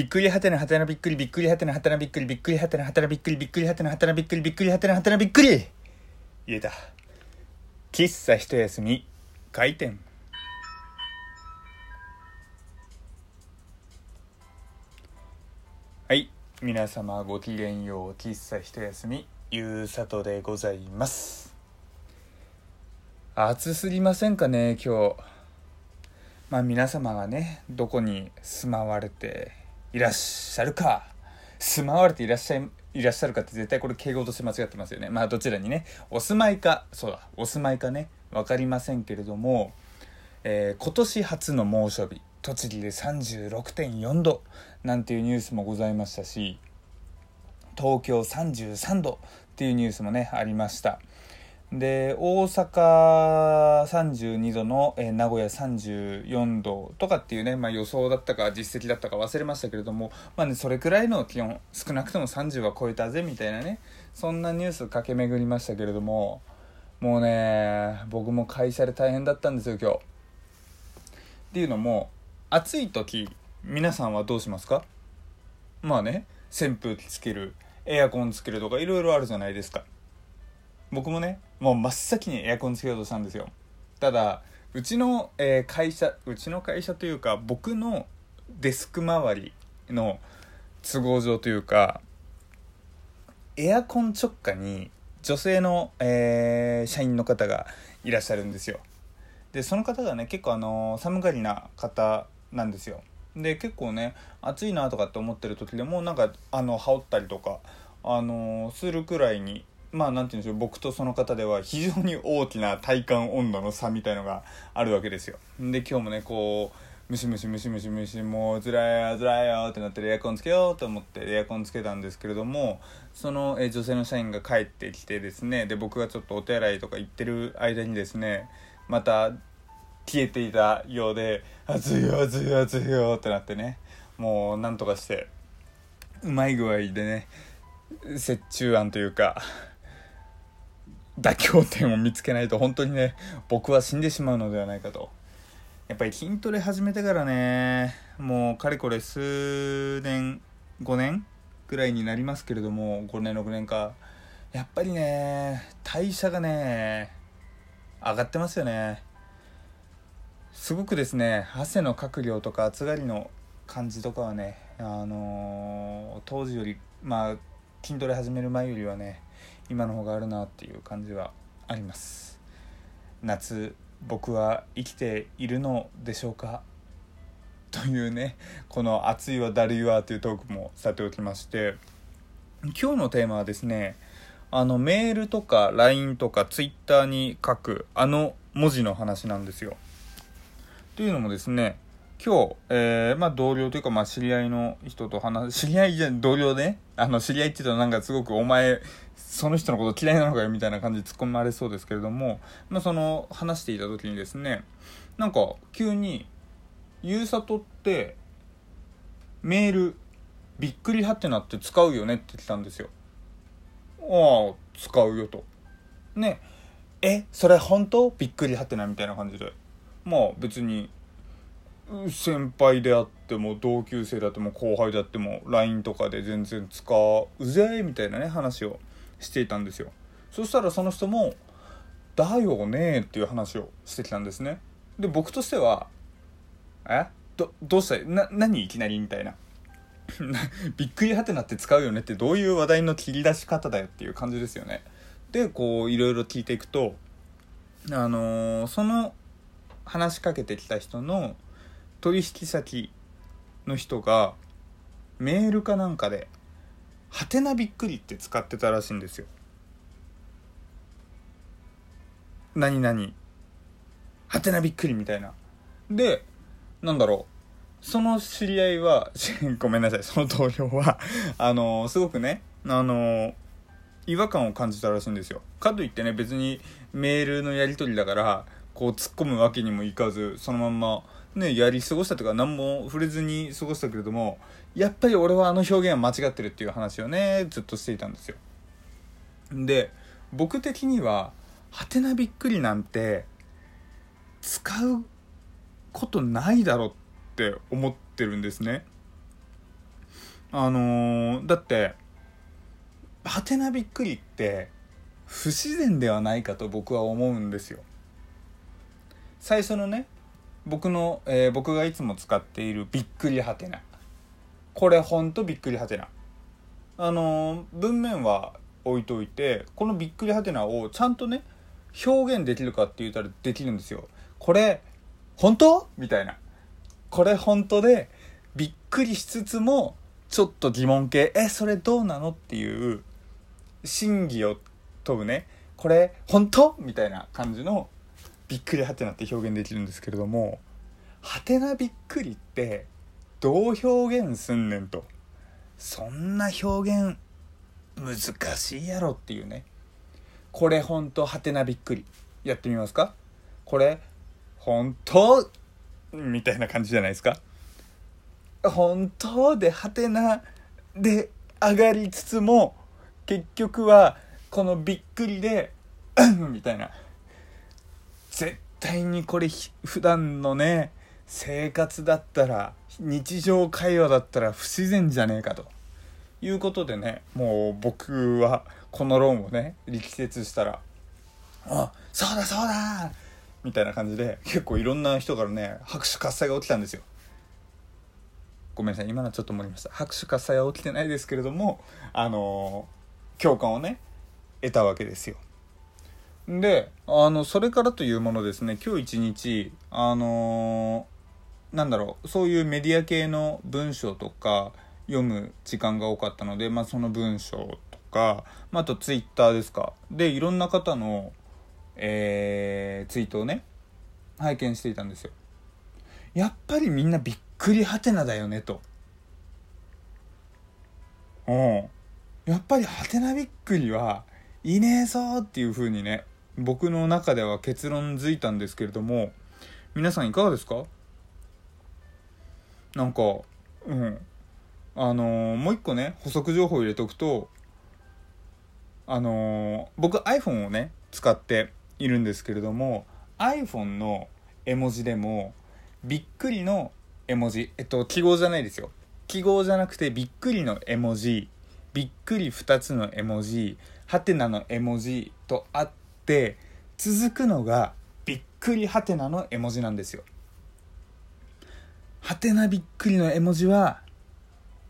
びっくりはてなはてなびっくりびっくりはてなはてなびっくりびっくりはてなはてなびっくりびっくりはてなはてなびっくりびっくりはてなはてなびっくり言えた喫茶一休み開店はい皆様ごきげんよう喫茶一休みゆうさとでございます暑すぎませんかね今日まあ皆様がねどこに住まわれていらっしゃるか。住まわれていらっしゃいいらっしゃるかって絶対これ敬語として間違ってますよね。まあどちらにねお住まいかそうだお住まいかね分かりませんけれども、えー今年初の猛暑日栃木で36.4度なんていうニュースもございましたし東京33度っていうニュースもねありました。で大阪32度の、えー名古屋34度とかっていうね、まあ、予想だったか実績だったか忘れましたけれども、まあね、それくらいの気温少なくとも30は超えたぜみたいなねそんなニュース駆け巡りましたけれどももうね僕も会社で大変だったんですよ今日。っていうのも暑い時皆さんはどうしますか？まあね扇風機つけるエアコンつけるとかいろいろあるじゃないですか僕もねもう真っ先にエアコンつけようとしたんですよ。ただうちの、えー会社うちの会社というか僕のデスク周りの都合上というかエアコン直下に女性の、えー社員の方がいらっしゃるんですよ。でその方がね結構あの寒がりな方なんですよ。で結構ね暑いなとかって思ってる時でもなんかあの羽織ったりとかあのするくらいにまあなんて言うんでしょう僕とその方では非常に大きな体感温度の差みたいのがあるわけですよ。で今日もねこうムシムシムシムシムシもうつらいよつらいよってなってエアコンつけようと思ってエアコンつけたんですけれどもそのえ女性の社員が帰ってきてですねで僕がちょっとお手洗いとか行ってる間にですねまた消えていたようで「暑いよ暑いよ暑いよ」ってなってねもうなんとかしてうまい具合でね折衷案というか妥協点を見つけないと本当にね僕は死んでしまうのではないかと。やっぱり筋トレ始めてからねもうかれこれ数年5年ぐらいになりますけれども5年6年か。やっぱりね代謝がね上がってますよね。すごくですね汗のかく量とか暑がりの感じとかはねあのー当時よりまあ筋トレ始める前よりはね今の方があるなっていう感じはあります。夏僕は生きているのでしょうか？というねこの「暑いわだるいわ」というトークもさておきまして。今日のテーマはですねあのメールとか LINE とか Twitter に書くあの文字の話なんですよ。というのもですね今日、えーまあ、同僚というか、まあ、知り合いの人と話す 知り合いじゃ同僚でねあの知り合いって言うとなんかすごくお前その人のこと嫌いなのかよみたいな感じで突っ込まれそうですけれども、まあ、その話していた時にですねなんか急に「ゆうさとってメールびっくりはってなって使うよね」って来たんですよ。ああ使うよと。ねえそれ本当？びっくりはってなみたいな感じでまあ別に先輩であっても同級生であっても後輩であっても LINE とかで全然使うぜみたいなね話をしていたんですよ。そしたらその人も「だよね」っていう話をしてきたんですね。で僕としては「え？どどうしたな何いきなり?」みたいな。びっくりはてなって使うよねってどういう話題の切り出し方だよっていう感じですよね。でこういろいろ聞いていくとあのーその話しかけてきた人の取引先の人がメールかなんかで「はてなびっくり」って使ってたらしいんですよ。何々はてなびっくりみたいな。でなんだろうその知り合いは ごめんなさいその同僚は あのすごくねあの違和感を感じたらしいんですよかといってね別にメールのやり取りだからこう突っ込むわけにもいかずそのまんまねやり過ごしたとか何も触れずに過ごしたけれどもやっぱり俺はあの表現は間違ってるっていう話をねずっとしていたんですよ。で僕的には「はてなびっくり」なんて使うことないだろって思ってるんですね。あのー、だってはてなびっくりって不自然ではないかと僕は思うんですよ。最初のね僕の、えー、僕がいつも使っているびっくりはてな。これほんとびっくりはてな。あのー、文面は置いといてこのびっくりはてなをちゃんとね表現できるかって言ったらできるんですよ。これ本当？みたいな。これ本当でびっくりしつつもちょっと疑問系えそれどうなのっていう真偽を問うね。これ本当？みたいな感じのびっくりはてなって表現できるんですけれどもはてなびっくりってどう表現すんねんと。そんな表現難しいやろっていうね。これほんとはてなびっくり。やってみますか。これ本当みたいな感じじゃないですか。本当ではてなで上がりつつも結局はこのびっくりで みたいな。絶対にこれ普段のね生活だったら日常会話だったら不自然じゃねえかということでねもう僕はこの論をね力説したら「あそうだそうだ!」みたいな感じで結構いろんな人からね拍手喝采が起きたんですよ。ごめんなさい今のはちょっと盛りました拍手喝采は起きてないですけれどもあのー、共感をね得たわけですよ。であのそれからというものですね今日一日あのー、なんだろうそういうメディア系の文章とか読む時間が多かったので、まあ、その文章とか、まあ、あとツイッターですか。でいろんな方の、えー、ツイートをね拝見していたんですよ。やっぱりみんなびっくりはてなだよねと。うん。やっぱりはてなびっくりはいねえぞっていう風にね僕の中では結論づいたんですけれども皆さんいかがですか？なんかうん。あのー、もう一個ね補足情報入れておくとあのー、僕 iPhone をね使っているんですけれども iPhone の絵文字でもびっくりの絵文字えっと記号じゃないですよ。記号じゃなくてびっくりの絵文字びっくり2つの絵文字はてなの絵文字とあって続くのがびっくりはてなの絵文字なんですよ。はてなびっくりの絵文字は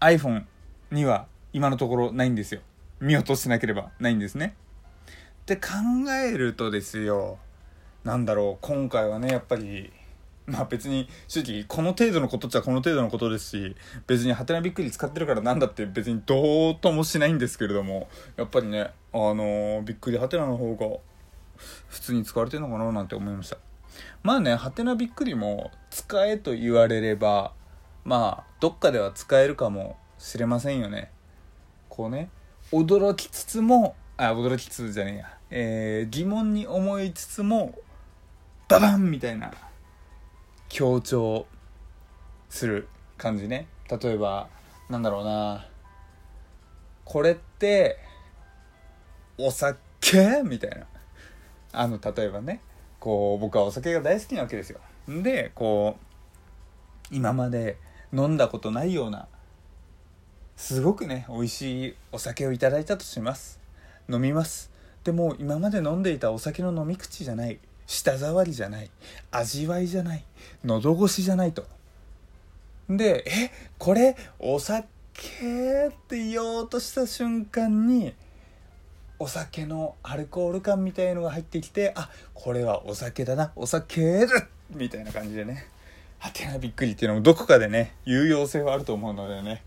iPhone には今のところないんですよ。見落としなければないんですね。って考えるとですよなんだろう今回はねやっぱりまあ別に正直この程度のことっちゃこの程度のことですし別にハテナびっくり使ってるからなんだって別にどうともしないんですけれどもやっぱりねあのー、びっくりハテナの方が普通に使われてるのかななんて思いました。まあねハテナびっくりも使えと言われればまあどっかでは使えるかもしれませんよね。こうね驚きつつもあ驚きつつじゃねえや、えー、疑問に思いつつもババンみたいな強調する感じね。例えばなんだろうな。これってお酒？みたいな。あの例えばねこう僕はお酒が大好きなわけですよ。でこう今まで飲んだことないようなすごくね美味しいお酒をいただいたとします。飲みます。でも今まで飲んでいたお酒の飲み口じゃない。舌触りじゃない。味わいじゃない。喉越しじゃないと。でえこれお酒って言おうとした瞬間にお酒のアルコール感みたいのが入ってきてあこれはお酒だなお酒だみたいな感じでねはてなびっくりっていうのもどこかでね、有用性はあると思うのでね、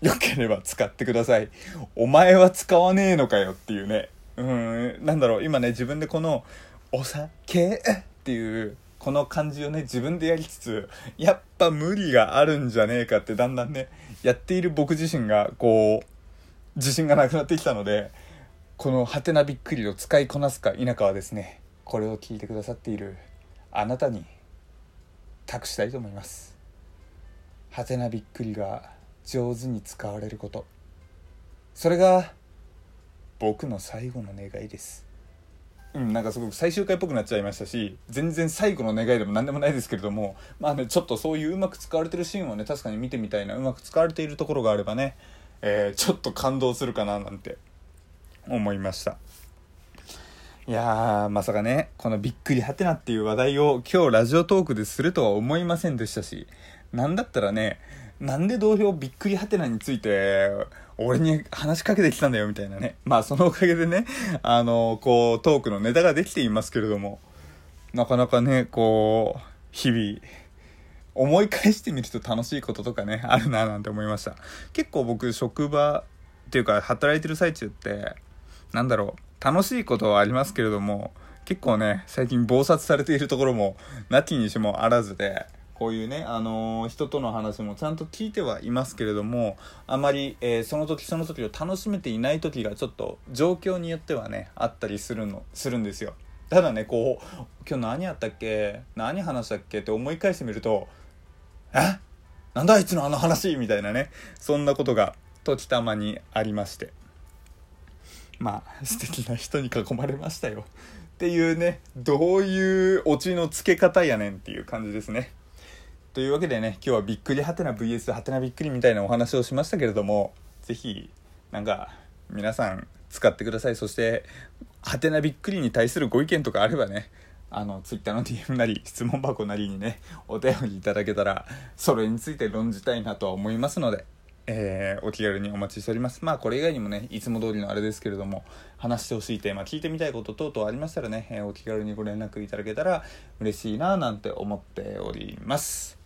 よければ使ってください。お前は使わねえのかよっていうね。うん、なんだろう、今ね、自分でこの、お酒っていう、この感じをね、自分でやりつつ、やっぱ無理があるんじゃねえかってだんだんね、やっている僕自身が、こう、自信がなくなってきたので、このハテナびっくりを使いこなすか否かはですね、これを聞いてくださっているあなたに託したいと思います。はてなびっくりが上手に使われること。それが僕の最後の願いです。うん、なんかすごく最終回っぽくなっちゃいましたし全然最後の願いでも何でもないですけれどもまあねちょっとそういううまく使われてるシーンをね確かに見てみたいなうまく使われているところがあればね、えー、ちょっと感動するかななんて思いました。いやーまさかねこのびっくりはてなっていう話題を今日ラジオトークでするとは思いませんでしたしなんだったらねなんで同票びっくりはてなについて俺に話しかけてきたんだよみたいなね。まあそのおかげでねあのこうトークのネタができていますけれどもなかなかねこう日々思い返してみると楽しいこととかねあるななんて思いました。結構僕職場っていうか働いてる最中ってなんだろう。楽しいことはありますけれども結構ね最近忙殺されているところもなきにしもあらずでこういうね、あのー、人との話もちゃんと聞いてはいますけれどもあまり、えー、その時その時を楽しめていない時がちょっと状況によってはねあったりするのするんですよ。ただねこう今日何やったっけ？何話したっけって思い返してみるとえ？なんだあいつのあの話？みたいなねそんなことが時たまにありまして。まあ素敵な人に囲まれましたよ。っていうねどういうオチのつけ方やねんっていう感じですね。というわけでね今日はびっくりはてな VS はてなびっくりみたいなお話をしましたけれども是非なんか皆さん使ってください。そしてはてなびっくりに対するご意見とかあればねあの Twitter の DM なり質問箱なりにねお便りいただけたらそれについて論じたいなとは思いますのでえー、お気軽にお待ちしております。まあこれ以外にもね、いつも通りのあれですけれども、話してほしいテーマ、聞いてみたいこと等々ありましたらね、えー、お気軽にご連絡いただけたら嬉しいななんて思っております。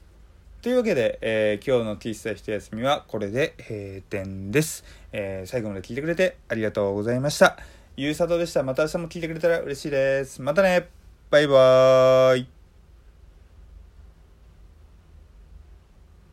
というわけで、えー、今日の T スタイ一休みはこれで閉店です、えー、最後まで聞いてくれてありがとうございました。ゆうさとでした。また明日も聞いてくれたら嬉しいです。またねバイバーイ